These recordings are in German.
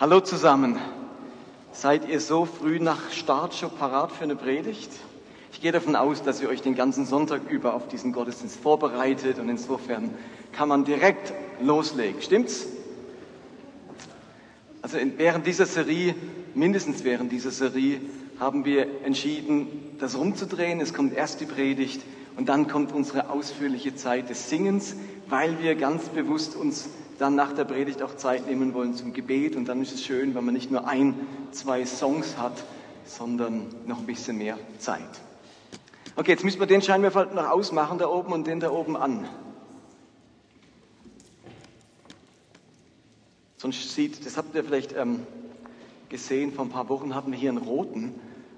Hallo zusammen. Seid ihr so früh nach Start schon parat für eine Predigt? Ich gehe davon aus, dass ihr euch den ganzen Sonntag über auf diesen Gottesdienst vorbereitet und insofern kann man direkt loslegen. Stimmt's? Also während dieser Serie, mindestens während dieser Serie, haben wir entschieden, das rumzudrehen. Es kommt erst die Predigt und dann kommt unsere ausführliche Zeit des Singens, weil wir ganz bewusst uns dann nach der Predigt auch Zeit nehmen wollen zum Gebet. Und dann ist es schön, wenn man nicht nur ein, zwei Songs hat, sondern noch ein bisschen mehr Zeit. Okay, jetzt müssen wir den Scheinwerfer noch ausmachen da oben und den da oben an. Sonst sieht, das habt ihr vielleicht ähm, gesehen, vor ein paar Wochen hatten wir hier einen roten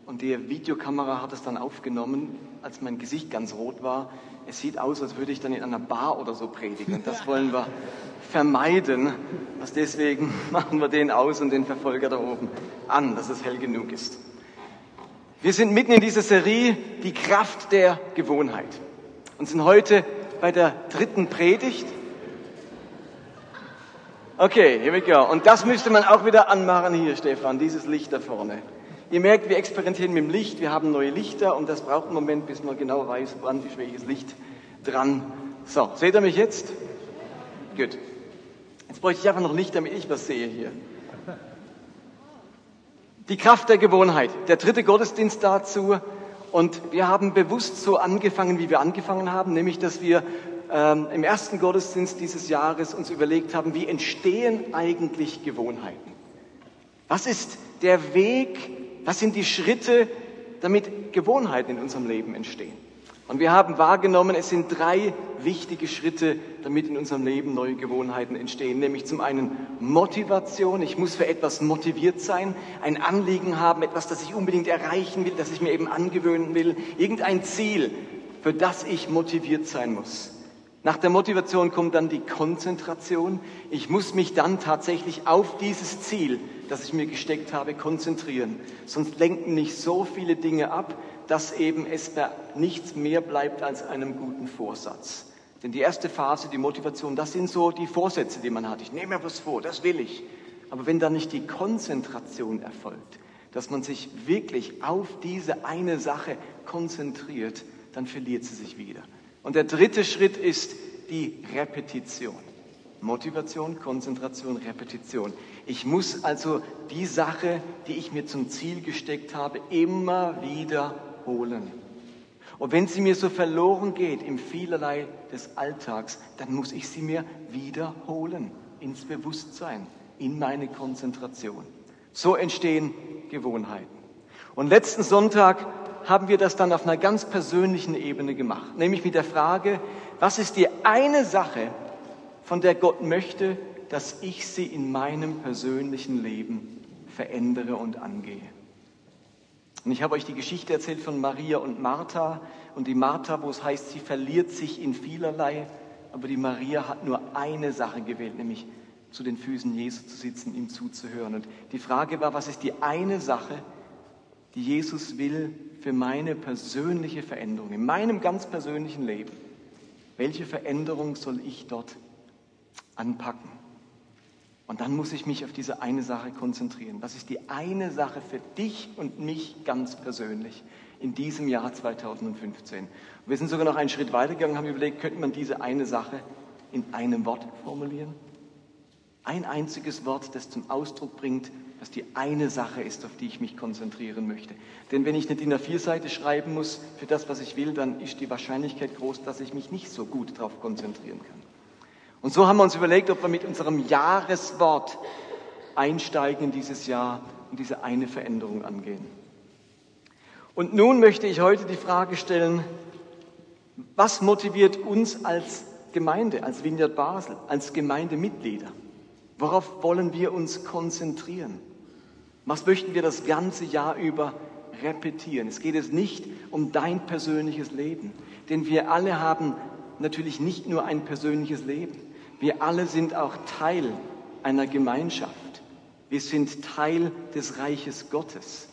und die Videokamera hat es dann aufgenommen, als mein Gesicht ganz rot war. Es sieht aus, als würde ich dann in einer Bar oder so predigen. Und das wollen wir vermeiden. Also deswegen machen wir den aus und den Verfolger da oben an, dass es hell genug ist. Wir sind mitten in dieser Serie, die Kraft der Gewohnheit. Und sind heute bei der dritten Predigt. Okay, here we go. Und das müsste man auch wieder anmachen hier, Stefan, dieses Licht da vorne. Ihr merkt, wir experimentieren mit dem Licht, wir haben neue Lichter und das braucht einen Moment, bis man genau weiß, wann ist welches Licht dran. So, seht ihr mich jetzt? Gut. Jetzt bräuchte ich einfach noch Licht, damit ich was sehe hier. Die Kraft der Gewohnheit, der dritte Gottesdienst dazu. Und wir haben bewusst so angefangen, wie wir angefangen haben, nämlich dass wir ähm, im ersten Gottesdienst dieses Jahres uns überlegt haben, wie entstehen eigentlich Gewohnheiten? Was ist der Weg, was sind die Schritte, damit Gewohnheiten in unserem Leben entstehen? Und wir haben wahrgenommen, es sind drei wichtige Schritte, damit in unserem Leben neue Gewohnheiten entstehen. Nämlich zum einen Motivation. Ich muss für etwas motiviert sein, ein Anliegen haben, etwas, das ich unbedingt erreichen will, das ich mir eben angewöhnen will. Irgendein Ziel, für das ich motiviert sein muss. Nach der Motivation kommt dann die Konzentration. Ich muss mich dann tatsächlich auf dieses Ziel, das ich mir gesteckt habe, konzentrieren. Sonst lenken nicht so viele Dinge ab, dass eben es da nichts mehr bleibt als einem guten Vorsatz. Denn die erste Phase, die Motivation, das sind so die Vorsätze, die man hat. Ich nehme mir was vor, das will ich. Aber wenn da nicht die Konzentration erfolgt, dass man sich wirklich auf diese eine Sache konzentriert, dann verliert sie sich wieder. Und der dritte Schritt ist die Repetition. Motivation, Konzentration, Repetition. Ich muss also die Sache, die ich mir zum Ziel gesteckt habe, immer wiederholen. Und wenn sie mir so verloren geht im vielerlei des Alltags, dann muss ich sie mir wiederholen ins Bewusstsein, in meine Konzentration. So entstehen Gewohnheiten. Und letzten Sonntag haben wir das dann auf einer ganz persönlichen Ebene gemacht, nämlich mit der Frage, was ist die eine Sache, von der Gott möchte, dass ich sie in meinem persönlichen Leben verändere und angehe. Und ich habe euch die Geschichte erzählt von Maria und Martha und die Martha, wo es heißt, sie verliert sich in vielerlei, aber die Maria hat nur eine Sache gewählt, nämlich zu den Füßen Jesu zu sitzen, ihm zuzuhören. Und die Frage war, was ist die eine Sache, die Jesus will für meine persönliche Veränderung, in meinem ganz persönlichen Leben. Welche Veränderung soll ich dort anpacken? Und dann muss ich mich auf diese eine Sache konzentrieren. Was ist die eine Sache für dich und mich ganz persönlich in diesem Jahr 2015? Und wir sind sogar noch einen Schritt weitergegangen, haben überlegt, könnte man diese eine Sache in einem Wort formulieren? Ein einziges Wort, das zum Ausdruck bringt, dass die eine Sache ist, auf die ich mich konzentrieren möchte. Denn wenn ich eine DIN A4-Seite schreiben muss für das, was ich will, dann ist die Wahrscheinlichkeit groß, dass ich mich nicht so gut darauf konzentrieren kann. Und so haben wir uns überlegt, ob wir mit unserem Jahreswort einsteigen in dieses Jahr und diese eine Veränderung angehen. Und nun möchte ich heute die Frage stellen, was motiviert uns als Gemeinde, als Vineyard Basel, als Gemeindemitglieder? Worauf wollen wir uns konzentrieren? Was möchten wir das ganze Jahr über repetieren? Es geht es nicht um dein persönliches Leben, denn wir alle haben natürlich nicht nur ein persönliches Leben. Wir alle sind auch Teil einer Gemeinschaft. Wir sind Teil des Reiches Gottes.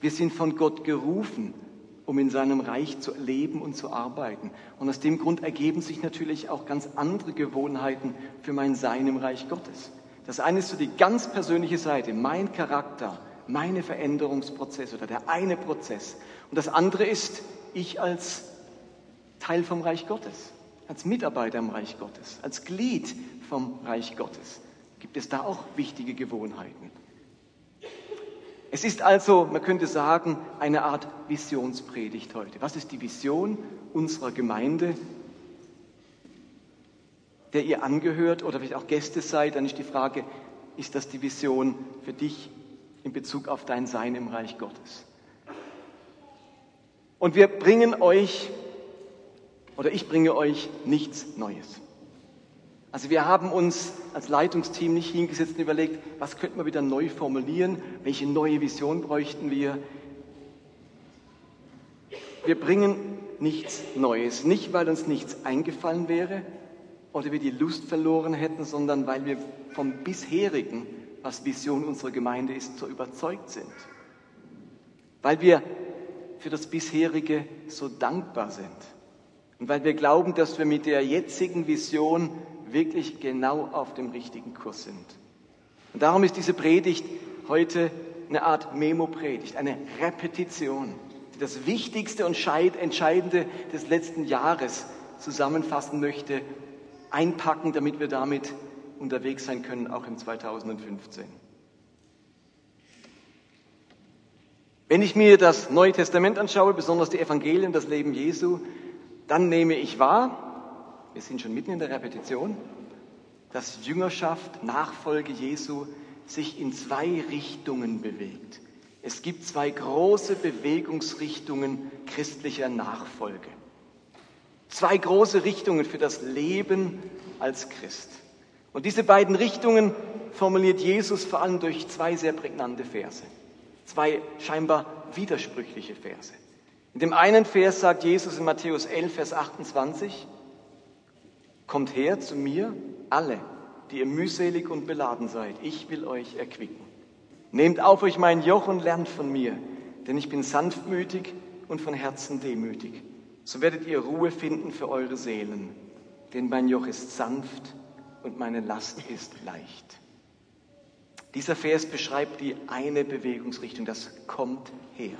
Wir sind von Gott gerufen, um in seinem Reich zu leben und zu arbeiten. Und aus dem Grund ergeben sich natürlich auch ganz andere Gewohnheiten für mein Sein im Reich Gottes. Das eine ist so die ganz persönliche Seite, mein Charakter, meine Veränderungsprozesse oder der eine Prozess. Und das andere ist ich als Teil vom Reich Gottes, als Mitarbeiter im Reich Gottes, als Glied vom Reich Gottes. Gibt es da auch wichtige Gewohnheiten? Es ist also, man könnte sagen, eine Art Visionspredigt heute. Was ist die Vision unserer Gemeinde, der ihr angehört oder vielleicht auch Gäste seid? Dann ist die Frage, ist das die Vision für dich in Bezug auf dein Sein im Reich Gottes? Und wir bringen euch, oder ich bringe euch nichts Neues. Also wir haben uns als Leitungsteam nicht hingesetzt und überlegt, was könnten wir wieder neu formulieren, welche neue Vision bräuchten wir. Wir bringen nichts Neues, nicht weil uns nichts eingefallen wäre oder wir die Lust verloren hätten, sondern weil wir vom bisherigen, was Vision unserer Gemeinde ist, so überzeugt sind. Weil wir für das bisherige so dankbar sind. Und weil wir glauben, dass wir mit der jetzigen Vision wirklich genau auf dem richtigen Kurs sind. Und darum ist diese Predigt heute eine Art Memo-Predigt, eine Repetition, die das Wichtigste und Entscheidende des letzten Jahres zusammenfassen möchte, einpacken, damit wir damit unterwegs sein können, auch im 2015. Wenn ich mir das Neue Testament anschaue, besonders die Evangelien, das Leben Jesu, dann nehme ich wahr, wir sind schon mitten in der Repetition, dass Jüngerschaft, Nachfolge Jesu sich in zwei Richtungen bewegt. Es gibt zwei große Bewegungsrichtungen christlicher Nachfolge. Zwei große Richtungen für das Leben als Christ. Und diese beiden Richtungen formuliert Jesus vor allem durch zwei sehr prägnante Verse. Zwei scheinbar widersprüchliche Verse. In dem einen Vers sagt Jesus in Matthäus 11, Vers 28, Kommt her zu mir, alle, die ihr mühselig und beladen seid. Ich will euch erquicken. Nehmt auf euch mein Joch und lernt von mir, denn ich bin sanftmütig und von Herzen demütig. So werdet ihr Ruhe finden für eure Seelen, denn mein Joch ist sanft und meine Last ist leicht. Dieser Vers beschreibt die eine Bewegungsrichtung, das kommt her.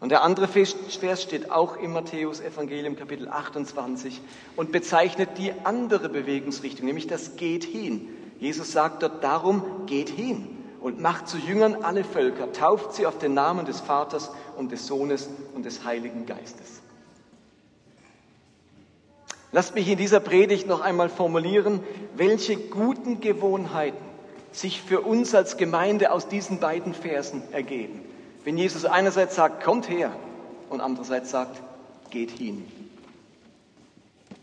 Und der andere Vers steht auch im Matthäus Evangelium Kapitel 28 und bezeichnet die andere Bewegungsrichtung, nämlich das geht hin. Jesus sagt dort darum, geht hin und macht zu Jüngern alle Völker, tauft sie auf den Namen des Vaters und des Sohnes und des Heiligen Geistes. Lasst mich in dieser Predigt noch einmal formulieren, welche guten Gewohnheiten sich für uns als Gemeinde aus diesen beiden Versen ergeben. Wenn Jesus einerseits sagt, kommt her und andererseits sagt, geht hin.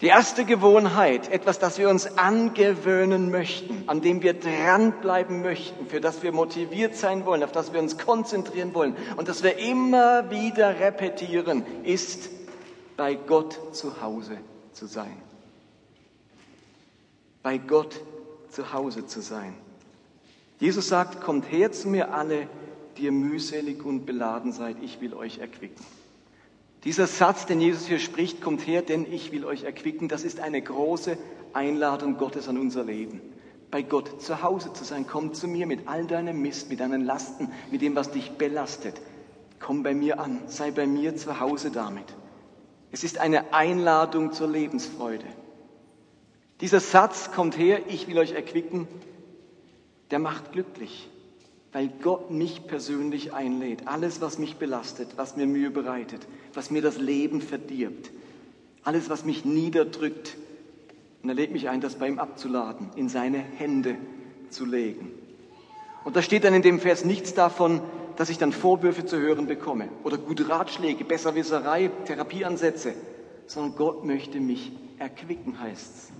Die erste Gewohnheit, etwas, das wir uns angewöhnen möchten, an dem wir dranbleiben möchten, für das wir motiviert sein wollen, auf das wir uns konzentrieren wollen und das wir immer wieder repetieren, ist, bei Gott zu Hause zu sein. Bei Gott zu Hause zu sein. Jesus sagt, kommt her zu mir alle, die ihr mühselig und beladen seid, ich will euch erquicken. Dieser Satz, den Jesus hier spricht, kommt her, denn ich will euch erquicken, das ist eine große Einladung Gottes an unser Leben. Bei Gott zu Hause zu sein, komm zu mir mit all deinem Mist, mit deinen Lasten, mit dem, was dich belastet. Komm bei mir an, sei bei mir zu Hause damit. Es ist eine Einladung zur Lebensfreude. Dieser Satz kommt her, ich will euch erquicken, der macht glücklich weil Gott mich persönlich einlädt. Alles, was mich belastet, was mir Mühe bereitet, was mir das Leben verdirbt, alles, was mich niederdrückt. Und er lädt mich ein, das bei ihm abzuladen, in seine Hände zu legen. Und da steht dann in dem Vers nichts davon, dass ich dann Vorwürfe zu hören bekomme oder gute Ratschläge, Besserwisserei, Therapieansätze, sondern Gott möchte mich erquicken, heißt es.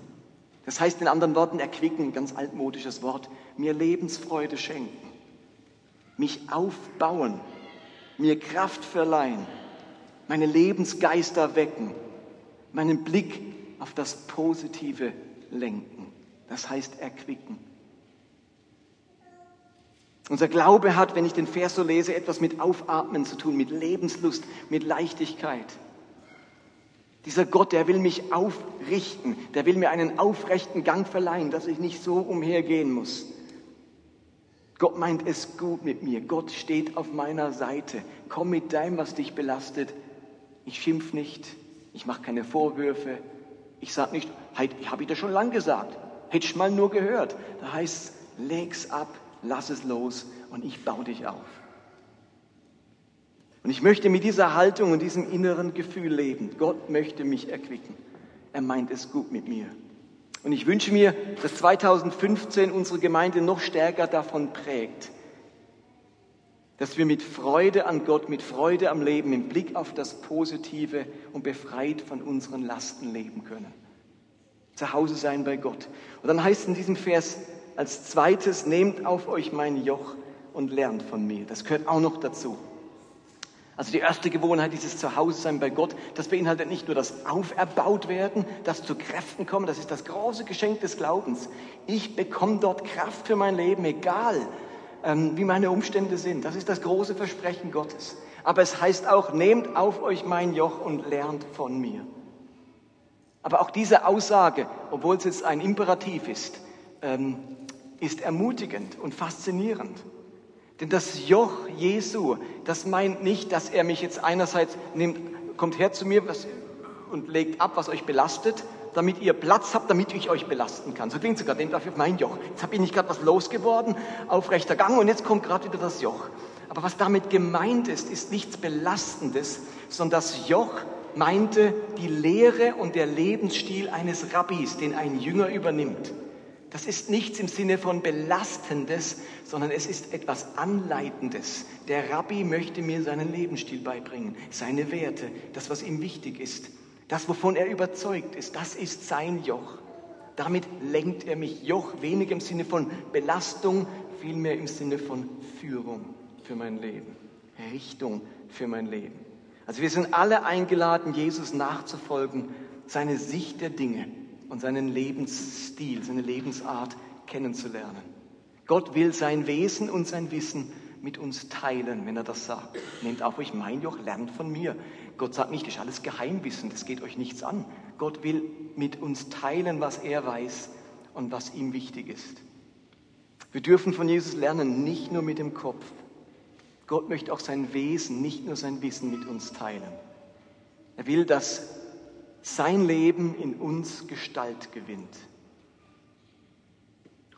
Das heißt in anderen Worten, erquicken, ganz altmodisches Wort, mir Lebensfreude schenken mich aufbauen, mir Kraft verleihen, meine Lebensgeister wecken, meinen Blick auf das Positive lenken. Das heißt erquicken. Unser Glaube hat, wenn ich den Vers so lese, etwas mit Aufatmen zu tun, mit Lebenslust, mit Leichtigkeit. Dieser Gott, der will mich aufrichten, der will mir einen aufrechten Gang verleihen, dass ich nicht so umhergehen muss Gott meint es gut mit mir. Gott steht auf meiner Seite. Komm mit deinem, was dich belastet. Ich schimpf nicht. Ich mache keine Vorwürfe. Ich sage nicht, habe ich das schon lang gesagt. Hätte ich mal nur gehört. Da heißt es, leg's ab, lass es los und ich baue dich auf. Und ich möchte mit dieser Haltung und diesem inneren Gefühl leben. Gott möchte mich erquicken. Er meint es gut mit mir. Und ich wünsche mir, dass 2015 unsere Gemeinde noch stärker davon prägt, dass wir mit Freude an Gott, mit Freude am Leben, im Blick auf das Positive und befreit von unseren Lasten leben können. Zu Hause sein bei Gott. Und dann heißt in diesem Vers als zweites, nehmt auf euch mein Joch und lernt von mir. Das gehört auch noch dazu. Also die erste Gewohnheit, dieses Zuhause-Sein bei Gott, das beinhaltet nicht nur das Auferbaut werden, das zu Kräften kommen, das ist das große Geschenk des Glaubens. Ich bekomme dort Kraft für mein Leben, egal ähm, wie meine Umstände sind. Das ist das große Versprechen Gottes. Aber es heißt auch, nehmt auf euch mein Joch und lernt von mir. Aber auch diese Aussage, obwohl es jetzt ein Imperativ ist, ähm, ist ermutigend und faszinierend. Denn das Joch Jesu, das meint nicht, dass er mich jetzt einerseits nimmt, kommt her zu mir was, und legt ab, was euch belastet, damit ihr Platz habt, damit ich euch belasten kann. So klingt sogar, nehmt dafür mein Joch. Jetzt habe ich nicht gerade was losgeworden, aufrechter Gang und jetzt kommt gerade wieder das Joch. Aber was damit gemeint ist, ist nichts Belastendes, sondern das Joch meinte die Lehre und der Lebensstil eines Rabbis, den ein Jünger übernimmt. Das ist nichts im Sinne von Belastendes, sondern es ist etwas Anleitendes. Der Rabbi möchte mir seinen Lebensstil beibringen, seine Werte, das, was ihm wichtig ist, das, wovon er überzeugt ist, das ist sein Joch. Damit lenkt er mich Joch weniger im Sinne von Belastung, vielmehr im Sinne von Führung für mein Leben, Richtung für mein Leben. Also wir sind alle eingeladen, Jesus nachzufolgen, seine Sicht der Dinge und seinen Lebensstil, seine Lebensart kennenzulernen. Gott will sein Wesen und sein Wissen mit uns teilen, wenn er das sagt. Nehmt auf euch mein Joch, lernt von mir. Gott sagt nicht, das ist alles Geheimwissen, das geht euch nichts an. Gott will mit uns teilen, was er weiß und was ihm wichtig ist. Wir dürfen von Jesus lernen, nicht nur mit dem Kopf. Gott möchte auch sein Wesen, nicht nur sein Wissen mit uns teilen. Er will, dass sein Leben in uns Gestalt gewinnt.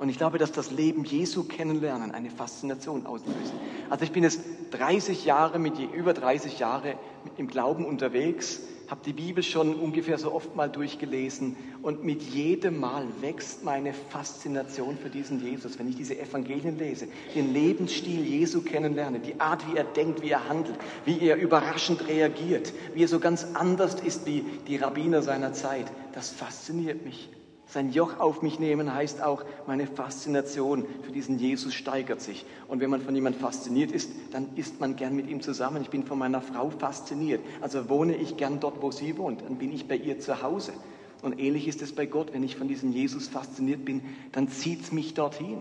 Und ich glaube, dass das Leben Jesu kennenlernen eine Faszination auslöst. Also ich bin jetzt 30 Jahre, mit über 30 Jahre im Glauben unterwegs habe die Bibel schon ungefähr so oft mal durchgelesen und mit jedem Mal wächst meine Faszination für diesen Jesus, wenn ich diese Evangelien lese, den Lebensstil Jesu kennenlerne, die Art, wie er denkt, wie er handelt, wie er überraschend reagiert, wie er so ganz anders ist wie die Rabbiner seiner Zeit. Das fasziniert mich. Sein Joch auf mich nehmen heißt auch, meine Faszination für diesen Jesus steigert sich. Und wenn man von jemandem fasziniert ist, dann ist man gern mit ihm zusammen. Ich bin von meiner Frau fasziniert. Also wohne ich gern dort, wo sie wohnt. Dann bin ich bei ihr zu Hause. Und ähnlich ist es bei Gott. Wenn ich von diesem Jesus fasziniert bin, dann zieht es mich dorthin.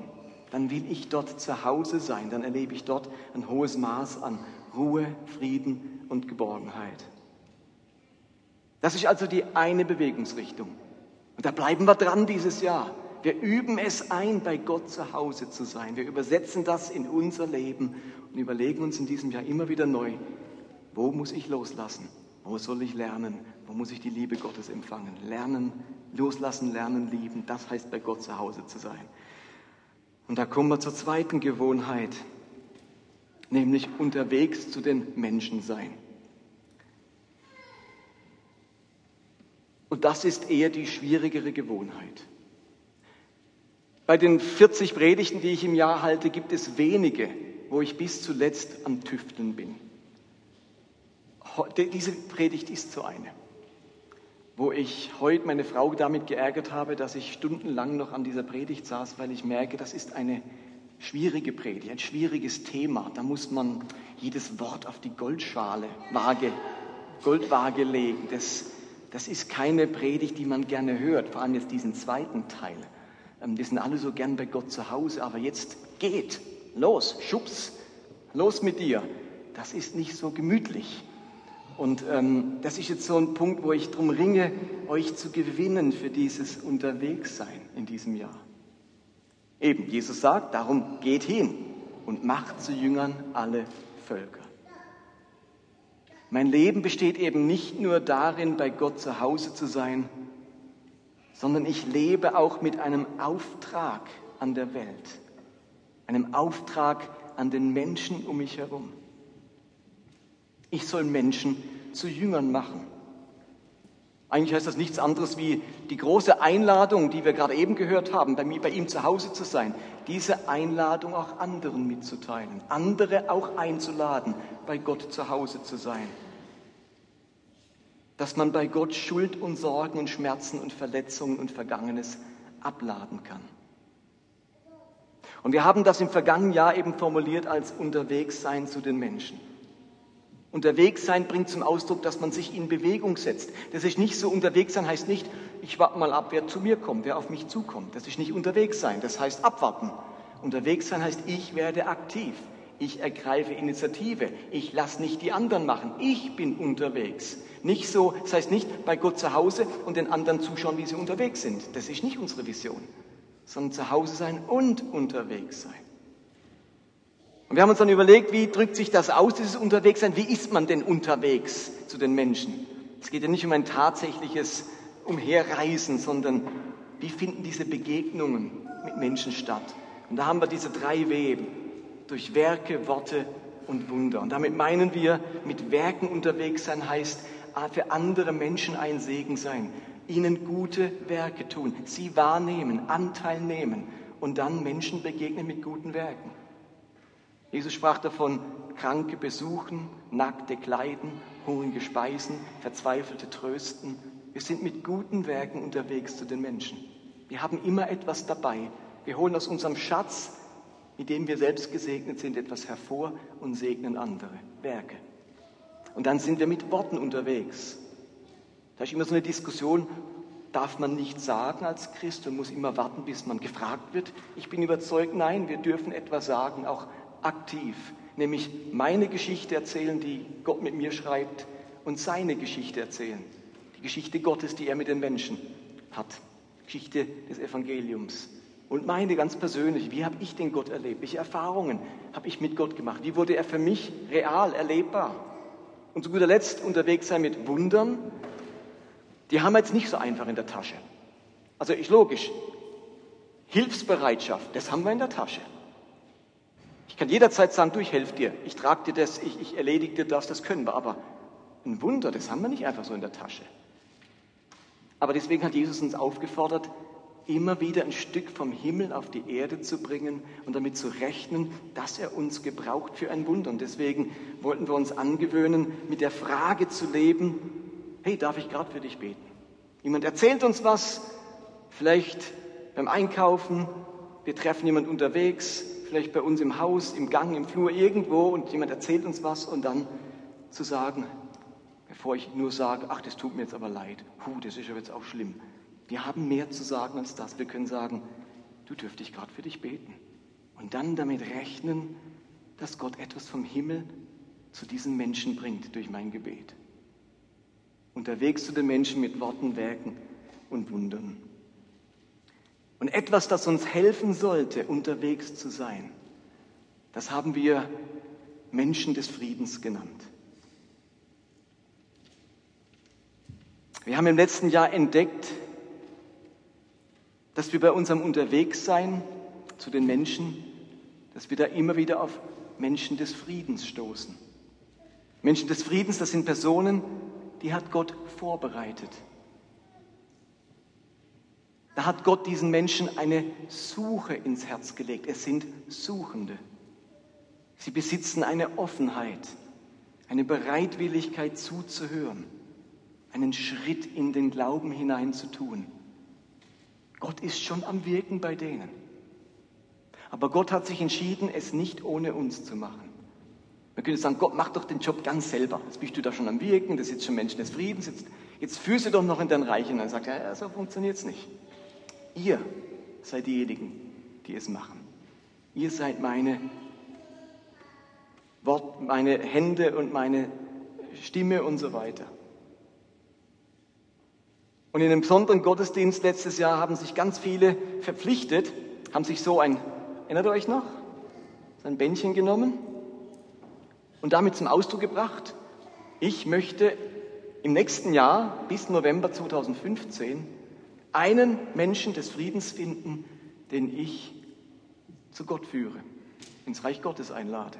Dann will ich dort zu Hause sein. Dann erlebe ich dort ein hohes Maß an Ruhe, Frieden und Geborgenheit. Das ist also die eine Bewegungsrichtung. Und da bleiben wir dran dieses Jahr. Wir üben es ein, bei Gott zu Hause zu sein. Wir übersetzen das in unser Leben und überlegen uns in diesem Jahr immer wieder neu, wo muss ich loslassen? Wo soll ich lernen? Wo muss ich die Liebe Gottes empfangen? Lernen, loslassen, lernen, lieben, das heißt bei Gott zu Hause zu sein. Und da kommen wir zur zweiten Gewohnheit, nämlich unterwegs zu den Menschen sein. Und das ist eher die schwierigere Gewohnheit. Bei den 40 Predigten, die ich im Jahr halte, gibt es wenige, wo ich bis zuletzt am Tüfteln bin. Diese Predigt ist so eine, wo ich heute meine Frau damit geärgert habe, dass ich stundenlang noch an dieser Predigt saß, weil ich merke, das ist eine schwierige Predigt, ein schwieriges Thema. Da muss man jedes Wort auf die Goldschale, Waage, Goldwaage legen. Das das ist keine Predigt, die man gerne hört, vor allem jetzt diesen zweiten Teil. Ähm, wir sind alle so gern bei Gott zu Hause, aber jetzt geht, los, schubs, los mit dir. Das ist nicht so gemütlich. Und ähm, das ist jetzt so ein Punkt, wo ich darum ringe, euch zu gewinnen für dieses Unterwegssein in diesem Jahr. Eben, Jesus sagt, darum geht hin. und macht zu Jüngern alle Völker. Mein Leben besteht eben nicht nur darin, bei Gott zu Hause zu sein, sondern ich lebe auch mit einem Auftrag an der Welt, einem Auftrag an den Menschen um mich herum. Ich soll Menschen zu Jüngern machen. Eigentlich heißt das nichts anderes wie die große Einladung, die wir gerade eben gehört haben, bei, mir, bei ihm zu Hause zu sein. Diese Einladung auch anderen mitzuteilen, andere auch einzuladen, bei Gott zu Hause zu sein. Dass man bei Gott Schuld und Sorgen und Schmerzen und Verletzungen und Vergangenes abladen kann. Und wir haben das im vergangenen Jahr eben formuliert als Unterwegssein zu den Menschen. Unterwegs sein bringt zum Ausdruck, dass man sich in Bewegung setzt. Das ist nicht so, unterwegs sein heißt nicht, ich warte mal ab, wer zu mir kommt, wer auf mich zukommt. Das ist nicht unterwegs sein, das heißt abwarten. Unterwegs sein heißt, ich werde aktiv, ich ergreife Initiative, ich lasse nicht die anderen machen, ich bin unterwegs. Nicht so, das heißt nicht bei Gott zu Hause und den anderen zuschauen, wie sie unterwegs sind. Das ist nicht unsere Vision, sondern zu Hause sein und unterwegs sein. Und wir haben uns dann überlegt, wie drückt sich das aus, dieses Unterwegssein? Wie ist man denn unterwegs zu den Menschen? Es geht ja nicht um ein tatsächliches Umherreisen, sondern wie finden diese Begegnungen mit Menschen statt? Und da haben wir diese drei Weben, durch Werke, Worte und Wunder. Und damit meinen wir, mit Werken unterwegs sein heißt, für andere Menschen ein Segen sein, ihnen gute Werke tun, sie wahrnehmen, Anteil nehmen und dann Menschen begegnen mit guten Werken. Jesus sprach davon, Kranke besuchen, Nackte kleiden, Hungrige speisen, Verzweifelte trösten. Wir sind mit guten Werken unterwegs zu den Menschen. Wir haben immer etwas dabei. Wir holen aus unserem Schatz, mit dem wir selbst gesegnet sind, etwas hervor und segnen andere Werke. Und dann sind wir mit Worten unterwegs. Da ist immer so eine Diskussion, darf man nicht sagen als Christ und muss immer warten, bis man gefragt wird. Ich bin überzeugt, nein, wir dürfen etwas sagen, auch aktiv, nämlich meine Geschichte erzählen, die Gott mit mir schreibt, und seine Geschichte erzählen. Die Geschichte Gottes, die er mit den Menschen hat. Geschichte des Evangeliums. Und meine ganz persönlich, wie habe ich den Gott erlebt? Welche Erfahrungen habe ich mit Gott gemacht? Wie wurde er für mich real erlebbar? Und zu guter Letzt unterwegs sein mit Wundern. Die haben wir jetzt nicht so einfach in der Tasche. Also ist logisch. Hilfsbereitschaft, das haben wir in der Tasche. Ich kann jederzeit sagen, du, ich helfe dir, ich trage dir das, ich, ich erledige dir das, das können wir. Aber ein Wunder, das haben wir nicht einfach so in der Tasche. Aber deswegen hat Jesus uns aufgefordert, immer wieder ein Stück vom Himmel auf die Erde zu bringen und damit zu rechnen, dass er uns gebraucht für ein Wunder. Und deswegen wollten wir uns angewöhnen, mit der Frage zu leben, hey, darf ich gerade für dich beten? Jemand erzählt uns was, vielleicht beim Einkaufen, wir treffen jemand unterwegs, vielleicht bei uns im Haus, im Gang, im Flur, irgendwo und jemand erzählt uns was und dann zu sagen, bevor ich nur sage, ach, das tut mir jetzt aber leid, puh, das ist ja jetzt auch schlimm. Wir haben mehr zu sagen als das. Wir können sagen, du dürfte ich gerade für dich beten. Und dann damit rechnen, dass Gott etwas vom Himmel zu diesen Menschen bringt durch mein Gebet. Unterwegs zu den Menschen mit Worten, Werken und Wundern. Und etwas, das uns helfen sollte, unterwegs zu sein, das haben wir Menschen des Friedens genannt. Wir haben im letzten Jahr entdeckt, dass wir bei unserem Unterwegssein zu den Menschen, dass wir da immer wieder auf Menschen des Friedens stoßen. Menschen des Friedens, das sind Personen, die hat Gott vorbereitet. Da hat Gott diesen Menschen eine Suche ins Herz gelegt. Es sind Suchende. Sie besitzen eine Offenheit, eine Bereitwilligkeit zuzuhören, einen Schritt in den Glauben hinein zu tun. Gott ist schon am Wirken bei denen. Aber Gott hat sich entschieden, es nicht ohne uns zu machen. Man könnte sagen, Gott, mach doch den Job ganz selber. Jetzt bist du da schon am Wirken, das ist schon Menschen des Friedens, jetzt, jetzt führst du doch noch in dein Reich. Und dann sagt er, ja, so funktioniert es nicht. Ihr seid diejenigen, die es machen. Ihr seid meine Wort, meine Hände und meine Stimme und so weiter. Und in einem besonderen Gottesdienst letztes Jahr haben sich ganz viele verpflichtet, haben sich so ein, erinnert ihr euch noch? sein Bändchen genommen und damit zum Ausdruck gebracht, ich möchte im nächsten Jahr bis November 2015 einen Menschen des Friedens finden, den ich zu Gott führe, ins Reich Gottes einlade.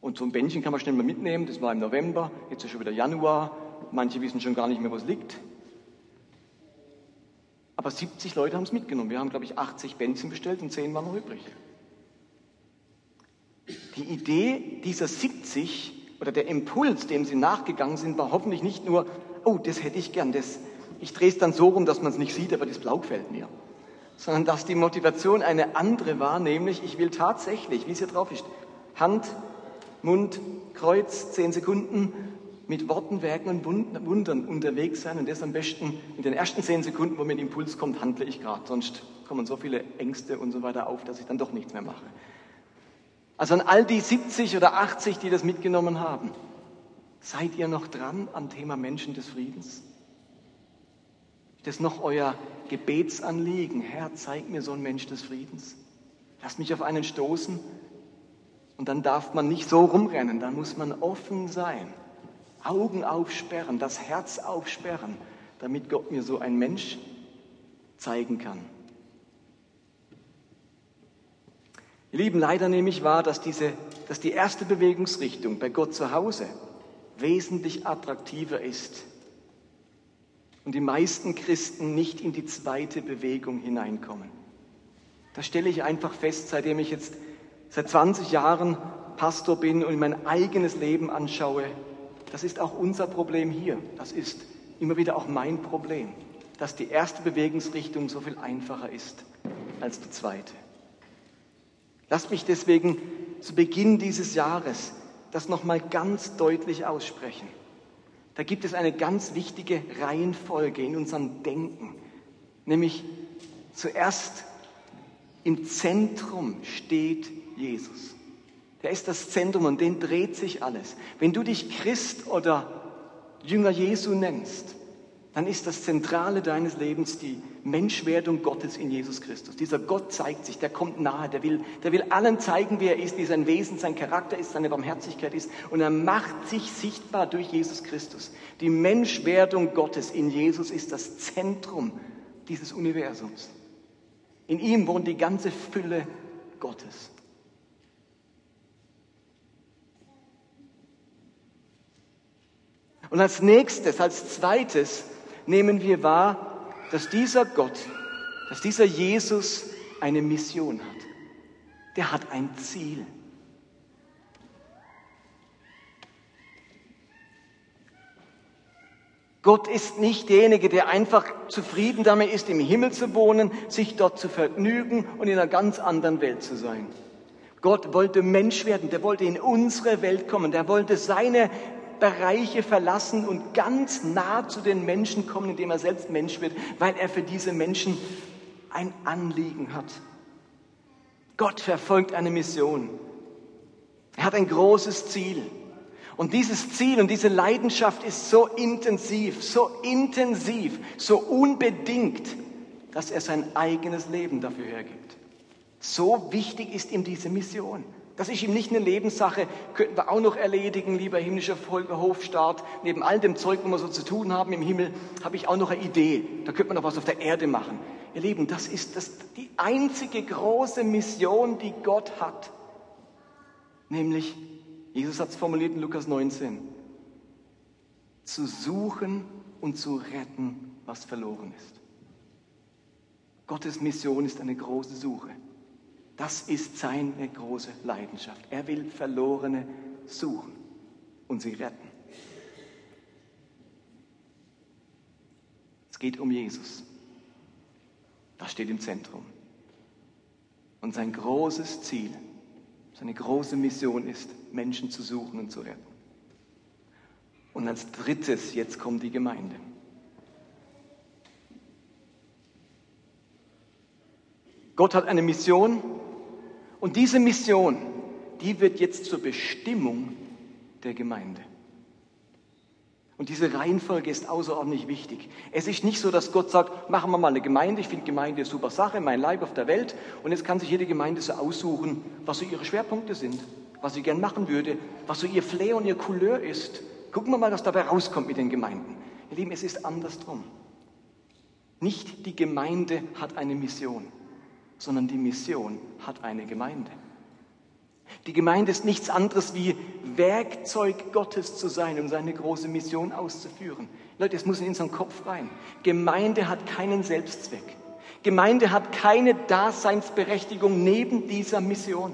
Und so ein Bändchen kann man schnell mal mitnehmen, das war im November, jetzt ist schon wieder Januar, manche wissen schon gar nicht mehr, wo es liegt. Aber 70 Leute haben es mitgenommen. Wir haben, glaube ich, 80 Bändchen bestellt und 10 waren noch übrig. Die Idee dieser 70 oder der Impuls, dem sie nachgegangen sind, war hoffentlich nicht nur, oh, das hätte ich gern, das, ich drehe es dann so rum, dass man es nicht sieht, aber das Blau gefällt mir. Sondern dass die Motivation eine andere war, nämlich ich will tatsächlich, wie es hier drauf ist, Hand, Mund, Kreuz, zehn Sekunden mit Worten, Werken und Wundern unterwegs sein und das am besten in den ersten zehn Sekunden, wo mir ein Impuls kommt, handle ich gerade. Sonst kommen so viele Ängste und so weiter auf, dass ich dann doch nichts mehr mache. Also an all die 70 oder 80, die das mitgenommen haben, seid ihr noch dran am Thema Menschen des Friedens? Ist das noch euer Gebetsanliegen? Herr, zeig mir so einen Mensch des Friedens. Lass mich auf einen stoßen. Und dann darf man nicht so rumrennen, dann muss man offen sein. Augen aufsperren, das Herz aufsperren, damit Gott mir so einen Mensch zeigen kann. Ihr Lieben, leider nehme ich wahr, dass, diese, dass die erste Bewegungsrichtung bei Gott zu Hause wesentlich attraktiver ist und die meisten Christen nicht in die zweite Bewegung hineinkommen. Das stelle ich einfach fest, seitdem ich jetzt seit 20 Jahren Pastor bin und mein eigenes Leben anschaue. Das ist auch unser Problem hier. Das ist immer wieder auch mein Problem, dass die erste Bewegungsrichtung so viel einfacher ist als die zweite. Lasst mich deswegen zu Beginn dieses Jahres das nochmal ganz deutlich aussprechen. Da gibt es eine ganz wichtige Reihenfolge in unserem Denken, nämlich zuerst im Zentrum steht Jesus. Der ist das Zentrum und den dreht sich alles. Wenn du dich Christ oder Jünger Jesu nennst, dann ist das Zentrale deines Lebens die Menschwerdung Gottes in Jesus Christus. Dieser Gott zeigt sich, der kommt nahe, der will, der will allen zeigen, wer er ist, wie sein Wesen, sein Charakter ist, seine Barmherzigkeit ist. Und er macht sich sichtbar durch Jesus Christus. Die Menschwerdung Gottes in Jesus ist das Zentrum dieses Universums. In ihm wohnt die ganze Fülle Gottes. Und als nächstes, als zweites nehmen wir wahr, dass dieser Gott, dass dieser Jesus eine Mission hat. Der hat ein Ziel. Gott ist nicht derjenige, der einfach zufrieden damit ist, im Himmel zu wohnen, sich dort zu vergnügen und in einer ganz anderen Welt zu sein. Gott wollte Mensch werden, der wollte in unsere Welt kommen, der wollte seine Bereiche verlassen und ganz nah zu den Menschen kommen, indem er selbst Mensch wird, weil er für diese Menschen ein Anliegen hat. Gott verfolgt eine Mission. Er hat ein großes Ziel. Und dieses Ziel und diese Leidenschaft ist so intensiv, so intensiv, so unbedingt, dass er sein eigenes Leben dafür hergibt. So wichtig ist ihm diese Mission. Das ist ihm nicht eine Lebenssache, könnten wir auch noch erledigen, lieber himmlischer Hofstaat. Neben all dem Zeug, wo wir so zu tun haben im Himmel, habe ich auch noch eine Idee. Da könnte man noch was auf der Erde machen. Ihr Lieben, das ist das, die einzige große Mission, die Gott hat. Nämlich, Jesus hat es formuliert in Lukas 19, zu suchen und zu retten, was verloren ist. Gottes Mission ist eine große Suche. Das ist seine große Leidenschaft. Er will Verlorene suchen und sie retten. Es geht um Jesus. Das steht im Zentrum. Und sein großes Ziel, seine große Mission ist, Menschen zu suchen und zu retten. Und als drittes, jetzt kommt die Gemeinde. Gott hat eine Mission und diese Mission, die wird jetzt zur Bestimmung der Gemeinde. Und diese Reihenfolge ist außerordentlich wichtig. Es ist nicht so, dass Gott sagt, machen wir mal eine Gemeinde, ich finde Gemeinde eine super Sache, mein Leib auf der Welt. Und jetzt kann sich jede Gemeinde so aussuchen, was so ihre Schwerpunkte sind, was sie gern machen würde, was so ihr Flair und ihr Couleur ist. Gucken wir mal, was dabei rauskommt mit den Gemeinden. Ihr Lieben, es ist andersrum. Nicht die Gemeinde hat eine Mission, sondern die Mission hat eine Gemeinde. Die Gemeinde ist nichts anderes wie Werkzeug Gottes zu sein, um seine große Mission auszuführen. Leute, es muss in unseren Kopf rein. Gemeinde hat keinen Selbstzweck. Gemeinde hat keine Daseinsberechtigung neben dieser Mission.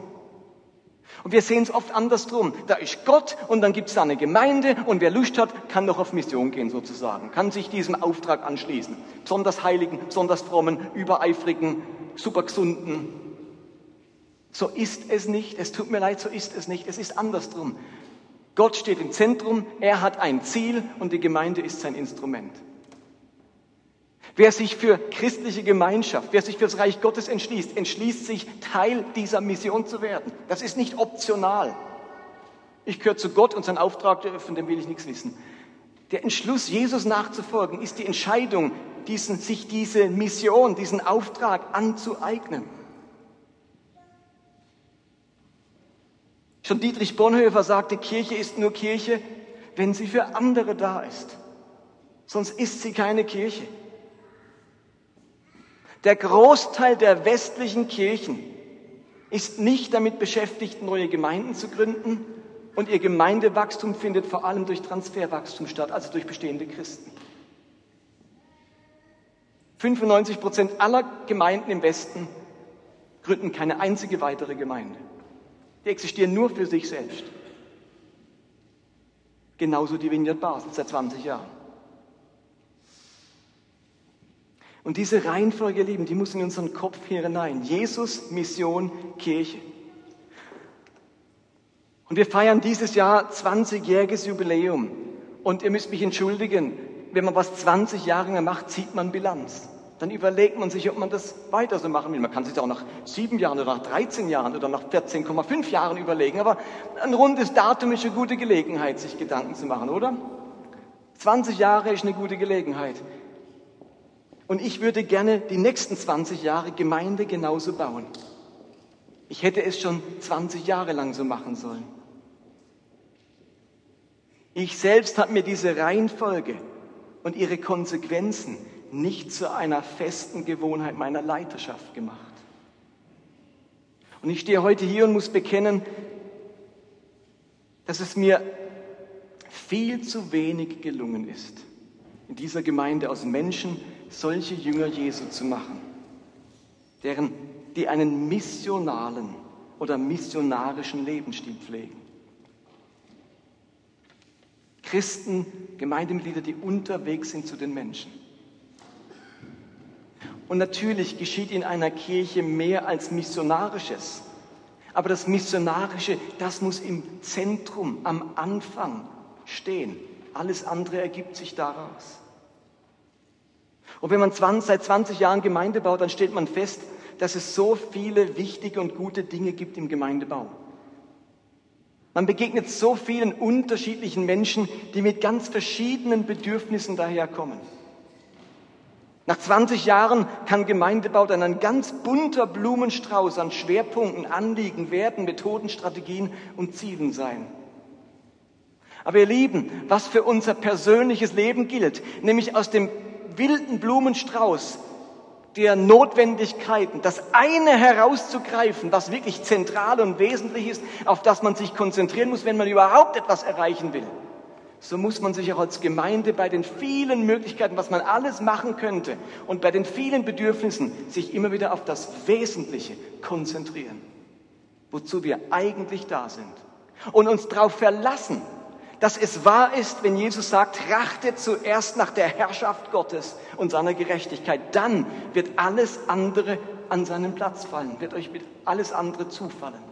Und wir sehen es oft andersrum. Da ist Gott und dann gibt es da eine Gemeinde und wer Lust hat, kann doch auf Mission gehen sozusagen, kann sich diesem Auftrag anschließen. Besonders Heiligen, besonders Frommen, Übereifrigen, Supergesunden, so ist es nicht. Es tut mir leid, so ist es nicht. Es ist andersrum. Gott steht im Zentrum, er hat ein Ziel und die Gemeinde ist sein Instrument. Wer sich für christliche Gemeinschaft, wer sich für das Reich Gottes entschließt, entschließt sich, Teil dieser Mission zu werden. Das ist nicht optional. Ich gehöre zu Gott und sein Auftrag, von dem will ich nichts wissen. Der Entschluss, Jesus nachzufolgen, ist die Entscheidung, diesen, sich diese Mission, diesen Auftrag anzueignen. Schon Dietrich Bonhoeffer sagte, Kirche ist nur Kirche, wenn sie für andere da ist. Sonst ist sie keine Kirche. Der Großteil der westlichen Kirchen ist nicht damit beschäftigt, neue Gemeinden zu gründen und ihr Gemeindewachstum findet vor allem durch Transferwachstum statt, also durch bestehende Christen. 95 Prozent aller Gemeinden im Westen gründen keine einzige weitere Gemeinde. Die existieren nur für sich selbst. Genauso die Vineyard Basel seit 20 Jahren. Und diese Reihenfolge, Lieben, die muss in unseren Kopf hier hinein. Jesus, Mission, Kirche. Und wir feiern dieses Jahr 20-jähriges Jubiläum. Und ihr müsst mich entschuldigen, wenn man was 20 Jahre lang macht, zieht man Bilanz dann überlegt man sich, ob man das weiter so machen will. Man kann sich auch nach sieben Jahren oder nach 13 Jahren oder nach 14,5 Jahren überlegen, aber ein rundes Datum ist eine gute Gelegenheit, sich Gedanken zu machen, oder? 20 Jahre ist eine gute Gelegenheit. Und ich würde gerne die nächsten 20 Jahre Gemeinde genauso bauen. Ich hätte es schon 20 Jahre lang so machen sollen. Ich selbst habe mir diese Reihenfolge und ihre Konsequenzen nicht zu einer festen Gewohnheit meiner Leiterschaft gemacht. Und ich stehe heute hier und muss bekennen, dass es mir viel zu wenig gelungen ist, in dieser Gemeinde aus Menschen solche Jünger Jesu zu machen, deren, die einen missionalen oder missionarischen Lebensstil pflegen. Christen, Gemeindemitglieder, die unterwegs sind zu den Menschen. Und natürlich geschieht in einer Kirche mehr als Missionarisches. Aber das Missionarische, das muss im Zentrum, am Anfang stehen. Alles andere ergibt sich daraus. Und wenn man 20, seit 20 Jahren Gemeinde baut, dann stellt man fest, dass es so viele wichtige und gute Dinge gibt im Gemeindebau. Man begegnet so vielen unterschiedlichen Menschen, die mit ganz verschiedenen Bedürfnissen daherkommen. Nach 20 Jahren kann Gemeindebau dann ein ganz bunter Blumenstrauß an Schwerpunkten, Anliegen, Werten, Methoden, Strategien und Zielen sein. Aber ihr Lieben, was für unser persönliches Leben gilt, nämlich aus dem wilden Blumenstrauß der Notwendigkeiten, das eine herauszugreifen, was wirklich zentral und wesentlich ist, auf das man sich konzentrieren muss, wenn man überhaupt etwas erreichen will so muss man sich auch als Gemeinde bei den vielen Möglichkeiten, was man alles machen könnte und bei den vielen Bedürfnissen sich immer wieder auf das Wesentliche konzentrieren, wozu wir eigentlich da sind und uns darauf verlassen, dass es wahr ist, wenn Jesus sagt, trachtet zuerst nach der Herrschaft Gottes und seiner Gerechtigkeit, dann wird alles andere an seinen Platz fallen, wird euch alles andere zufallen.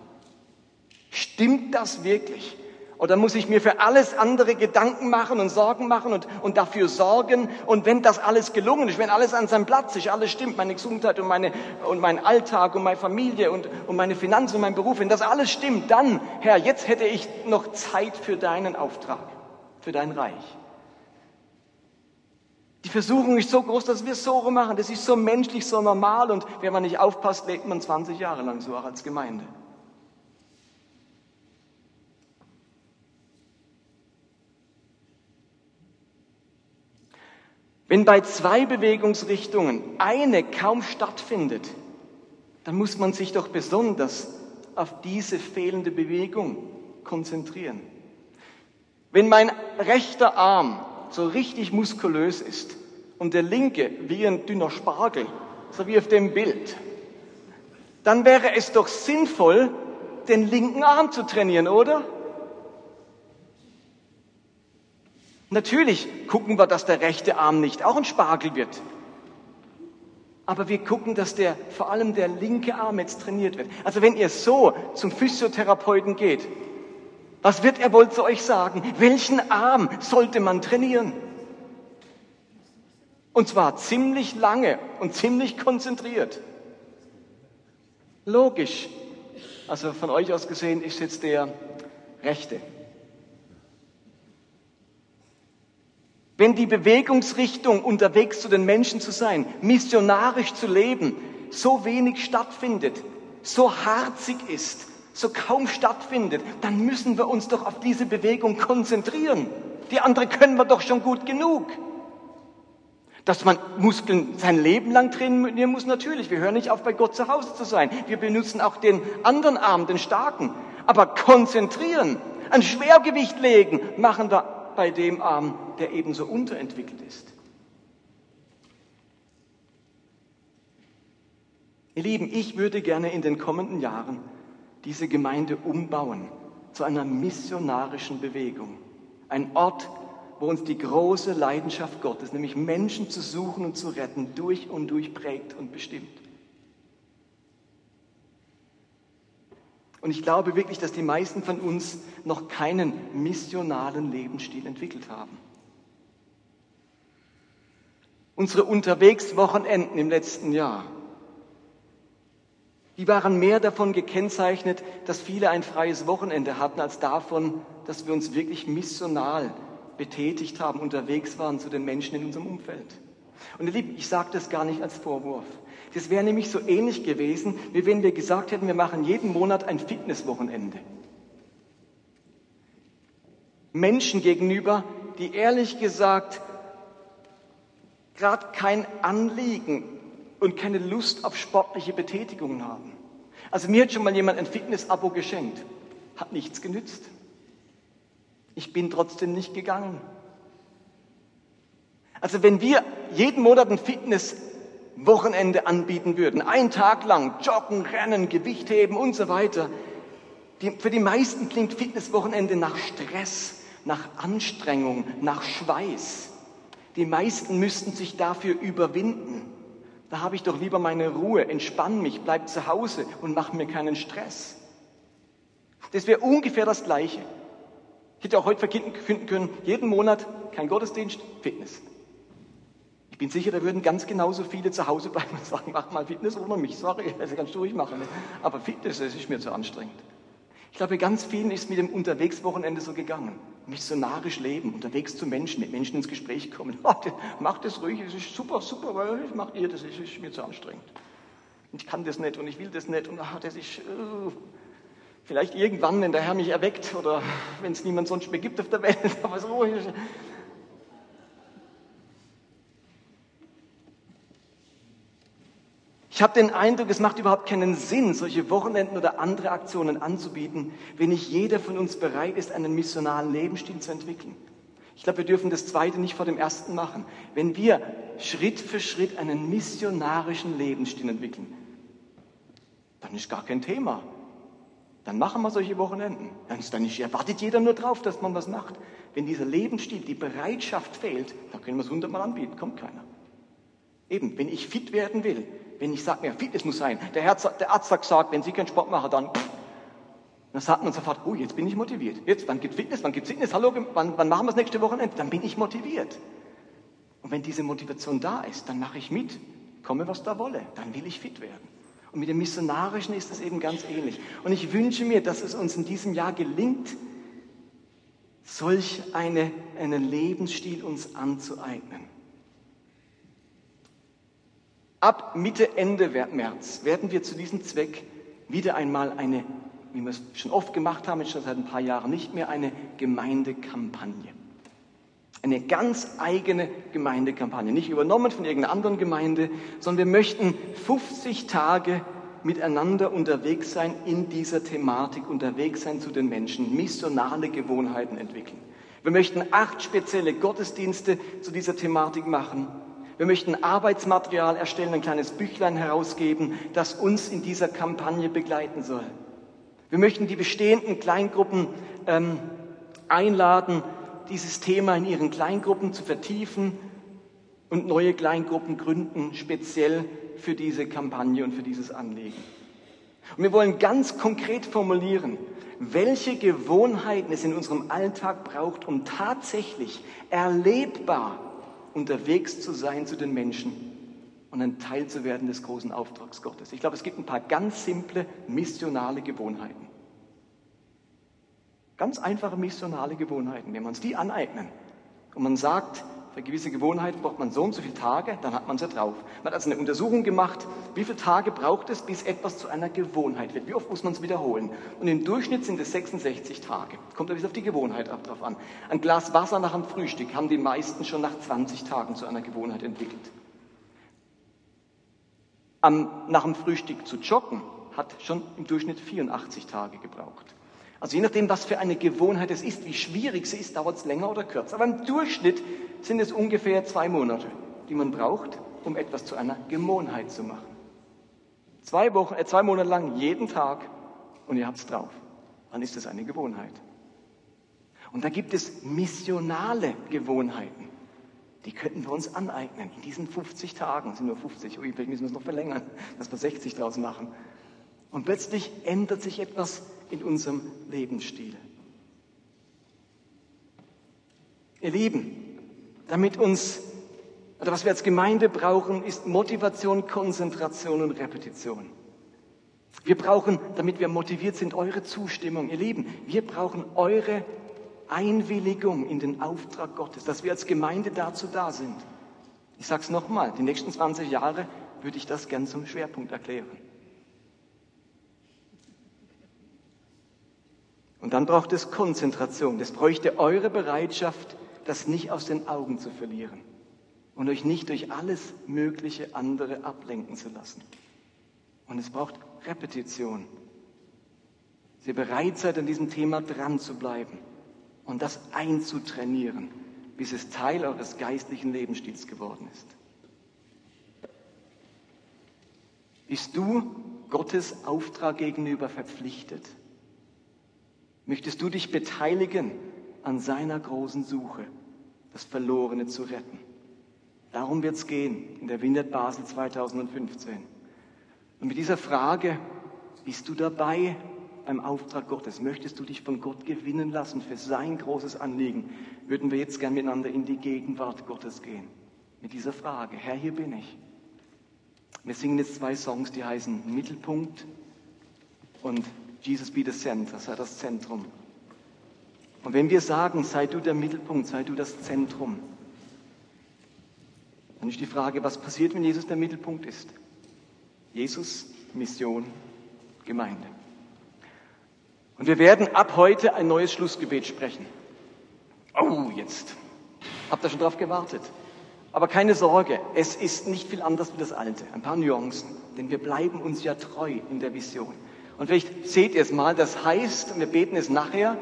Stimmt das wirklich? Oder muss ich mir für alles andere Gedanken machen und Sorgen machen und, und dafür sorgen? Und wenn das alles gelungen ist, wenn alles an seinem Platz ist, alles stimmt, meine Gesundheit und, meine, und mein Alltag und meine Familie und, und meine Finanzen und mein Beruf, wenn das alles stimmt, dann, Herr, jetzt hätte ich noch Zeit für deinen Auftrag, für dein Reich. Die Versuchung ist so groß, dass wir es so machen. Das ist so menschlich, so normal. Und wenn man nicht aufpasst, lebt man 20 Jahre lang so auch als Gemeinde. Wenn bei zwei Bewegungsrichtungen eine kaum stattfindet, dann muss man sich doch besonders auf diese fehlende Bewegung konzentrieren. Wenn mein rechter Arm so richtig muskulös ist und der linke wie ein dünner Spargel, so wie auf dem Bild, dann wäre es doch sinnvoll, den linken Arm zu trainieren, oder? Natürlich gucken wir, dass der rechte Arm nicht auch ein Spargel wird. Aber wir gucken, dass der, vor allem der linke Arm jetzt trainiert wird. Also wenn ihr so zum Physiotherapeuten geht, was wird er wohl zu euch sagen? Welchen Arm sollte man trainieren? Und zwar ziemlich lange und ziemlich konzentriert. Logisch. Also von euch aus gesehen ist jetzt der rechte. Wenn die Bewegungsrichtung unterwegs zu den Menschen zu sein, missionarisch zu leben, so wenig stattfindet, so harzig ist, so kaum stattfindet, dann müssen wir uns doch auf diese Bewegung konzentrieren. Die andere können wir doch schon gut genug. Dass man Muskeln sein Leben lang trainieren muss, natürlich. Wir hören nicht auf, bei Gott zu Hause zu sein. Wir benutzen auch den anderen Arm, den starken. Aber konzentrieren, ein Schwergewicht legen, machen wir bei dem Arm, der ebenso unterentwickelt ist. Ihr Lieben, ich würde gerne in den kommenden Jahren diese Gemeinde umbauen zu einer missionarischen Bewegung. Ein Ort, wo uns die große Leidenschaft Gottes, nämlich Menschen zu suchen und zu retten, durch und durch prägt und bestimmt. Und ich glaube wirklich, dass die meisten von uns noch keinen missionalen Lebensstil entwickelt haben. Unsere Unterwegswochenenden im letzten Jahr, die waren mehr davon gekennzeichnet, dass viele ein freies Wochenende hatten, als davon, dass wir uns wirklich missional betätigt haben, unterwegs waren zu den Menschen in unserem Umfeld. Und ihr Lieben, ich sage das gar nicht als Vorwurf. Das wäre nämlich so ähnlich gewesen, wie wenn wir gesagt hätten, wir machen jeden Monat ein Fitnesswochenende. Menschen gegenüber, die ehrlich gesagt gerade kein Anliegen und keine Lust auf sportliche Betätigungen haben. Also mir hat schon mal jemand ein Fitness-Abo geschenkt. Hat nichts genützt. Ich bin trotzdem nicht gegangen. Also wenn wir jeden Monat ein Fitness-Wochenende anbieten würden, einen Tag lang joggen, rennen, Gewicht heben und so weiter, die, für die meisten klingt Fitnesswochenende nach Stress, nach Anstrengung, nach Schweiß. Die meisten müssten sich dafür überwinden. Da habe ich doch lieber meine Ruhe, entspann mich, bleib zu Hause und mach mir keinen Stress. Das wäre ungefähr das Gleiche. Ich hätte auch heute verkünden können, jeden Monat kein Gottesdienst, Fitness. Ich bin sicher, da würden ganz genauso viele zu Hause bleiben und sagen, mach mal Fitness ohne mich, sorry, das kannst du ruhig machen. Aber Fitness, das ist mir zu anstrengend. Ich glaube, ganz vielen ist mit dem Unterwegswochenende so gegangen. Missionarisch leben, unterwegs zu Menschen, mit Menschen ins Gespräch kommen. Macht das ruhig, es ist super, super, weil ich macht ihr, das ist, ist, mir zu anstrengend. Ich kann das nicht und ich will das nicht und ach, das ist, uh, vielleicht irgendwann, wenn der Herr mich erweckt oder wenn es niemand sonst mehr gibt auf der Welt, aber so, Ich habe den Eindruck, es macht überhaupt keinen Sinn, solche Wochenenden oder andere Aktionen anzubieten, wenn nicht jeder von uns bereit ist, einen missionalen Lebensstil zu entwickeln. Ich glaube, wir dürfen das Zweite nicht vor dem Ersten machen. Wenn wir Schritt für Schritt einen missionarischen Lebensstil entwickeln, dann ist gar kein Thema. Dann machen wir solche Wochenenden. Dann, ist, dann erwartet jeder nur drauf, dass man was macht. Wenn dieser Lebensstil, die Bereitschaft fehlt, dann können wir es hundertmal anbieten, kommt keiner. Eben, wenn ich fit werden will, wenn ich sage, ja, Fitness muss sein. Der, Herz, der Arzt gesagt, wenn Sie keinen Sport machen, dann, dann sagt man sofort, oh, jetzt bin ich motiviert. Jetzt, wann gibt Fitness, wann gibt Fitness? Hallo, wann, wann machen wir das nächste Wochenende? Dann bin ich motiviert. Und wenn diese Motivation da ist, dann mache ich mit, komme was da wolle, dann will ich fit werden. Und mit dem Missionarischen ist es eben ganz ähnlich. Und ich wünsche mir, dass es uns in diesem Jahr gelingt, solch eine, einen Lebensstil uns anzueignen. Ab Mitte, Ende März werden wir zu diesem Zweck wieder einmal eine, wie wir es schon oft gemacht haben, schon seit ein paar Jahren nicht mehr, eine Gemeindekampagne. Eine ganz eigene Gemeindekampagne, nicht übernommen von irgendeiner anderen Gemeinde, sondern wir möchten 50 Tage miteinander unterwegs sein in dieser Thematik, unterwegs sein zu den Menschen, missionale Gewohnheiten entwickeln. Wir möchten acht spezielle Gottesdienste zu dieser Thematik machen. Wir möchten Arbeitsmaterial erstellen, ein kleines Büchlein herausgeben, das uns in dieser Kampagne begleiten soll. Wir möchten die bestehenden Kleingruppen ähm, einladen, dieses Thema in ihren Kleingruppen zu vertiefen und neue Kleingruppen gründen, speziell für diese Kampagne und für dieses Anliegen. Und wir wollen ganz konkret formulieren, welche Gewohnheiten es in unserem Alltag braucht, um tatsächlich erlebbar unterwegs zu sein zu den Menschen und ein Teil zu werden des großen Auftrags Gottes. Ich glaube, es gibt ein paar ganz simple missionale Gewohnheiten. Ganz einfache missionale Gewohnheiten, wenn wir uns die aneignen und man sagt, für gewisse Gewohnheiten braucht man so und so viele Tage, dann hat man sie drauf. Man hat also eine Untersuchung gemacht, wie viele Tage braucht es, bis etwas zu einer Gewohnheit wird. Wie oft muss man es wiederholen? Und im Durchschnitt sind es 66 Tage. Kommt ein bisschen auf die Gewohnheit drauf an. Ein Glas Wasser nach dem Frühstück haben die meisten schon nach 20 Tagen zu einer Gewohnheit entwickelt. Am, nach dem Frühstück zu joggen hat schon im Durchschnitt 84 Tage gebraucht. Also je nachdem, was für eine Gewohnheit es ist, wie schwierig sie ist, dauert es länger oder kürzer. Aber im Durchschnitt sind es ungefähr zwei Monate, die man braucht, um etwas zu einer Gewohnheit zu machen. Zwei, Wochen, äh, zwei Monate lang jeden Tag und ihr habt es drauf. Dann ist es eine Gewohnheit. Und da gibt es missionale Gewohnheiten. Die könnten wir uns aneignen. In diesen 50 Tagen sind nur 50. Ui, vielleicht müssen wir es noch verlängern, dass wir 60 draus machen. Und plötzlich ändert sich etwas in unserem Lebensstil. Ihr Lieben, damit uns, oder was wir als Gemeinde brauchen, ist Motivation, Konzentration und Repetition. Wir brauchen, damit wir motiviert sind, eure Zustimmung. Ihr Lieben, wir brauchen eure Einwilligung in den Auftrag Gottes, dass wir als Gemeinde dazu da sind. Ich sage es nochmal, die nächsten 20 Jahre würde ich das gern zum Schwerpunkt erklären. Und dann braucht es Konzentration. Das bräuchte eure Bereitschaft, das nicht aus den Augen zu verlieren und euch nicht durch alles mögliche andere ablenken zu lassen. Und es braucht Repetition. Dass ihr bereit seid, an diesem Thema dran zu bleiben und das einzutrainieren, bis es Teil eures geistlichen Lebensstils geworden ist. Bist du Gottes Auftrag gegenüber verpflichtet? Möchtest du dich beteiligen an seiner großen Suche, das Verlorene zu retten? Darum wird es gehen in der Windert Basel 2015. Und mit dieser Frage, bist du dabei beim Auftrag Gottes? Möchtest du dich von Gott gewinnen lassen für sein großes Anliegen? Würden wir jetzt gern miteinander in die Gegenwart Gottes gehen. Mit dieser Frage, Herr, hier bin ich. Wir singen jetzt zwei Songs, die heißen Mittelpunkt und Jesus be the center, sei das Zentrum. Und wenn wir sagen, sei du der Mittelpunkt, sei du das Zentrum, dann ist die Frage, was passiert, wenn Jesus der Mittelpunkt ist? Jesus, Mission, Gemeinde. Und wir werden ab heute ein neues Schlussgebet sprechen. Oh, jetzt. Habt ihr schon drauf gewartet? Aber keine Sorge, es ist nicht viel anders wie das Alte. Ein paar Nuancen, denn wir bleiben uns ja treu in der Vision. Und vielleicht seht ihr es mal, das heißt, und wir beten es nachher,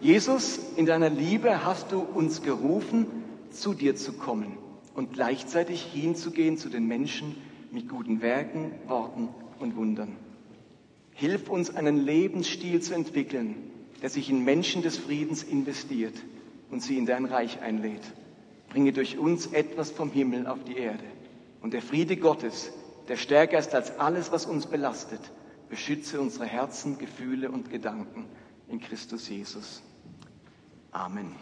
Jesus, in deiner Liebe hast du uns gerufen, zu dir zu kommen und gleichzeitig hinzugehen zu den Menschen mit guten Werken, Worten und Wundern. Hilf uns, einen Lebensstil zu entwickeln, der sich in Menschen des Friedens investiert und sie in dein Reich einlädt. Bringe durch uns etwas vom Himmel auf die Erde. Und der Friede Gottes, der stärker ist als alles, was uns belastet, Beschütze unsere Herzen, Gefühle und Gedanken in Christus Jesus. Amen.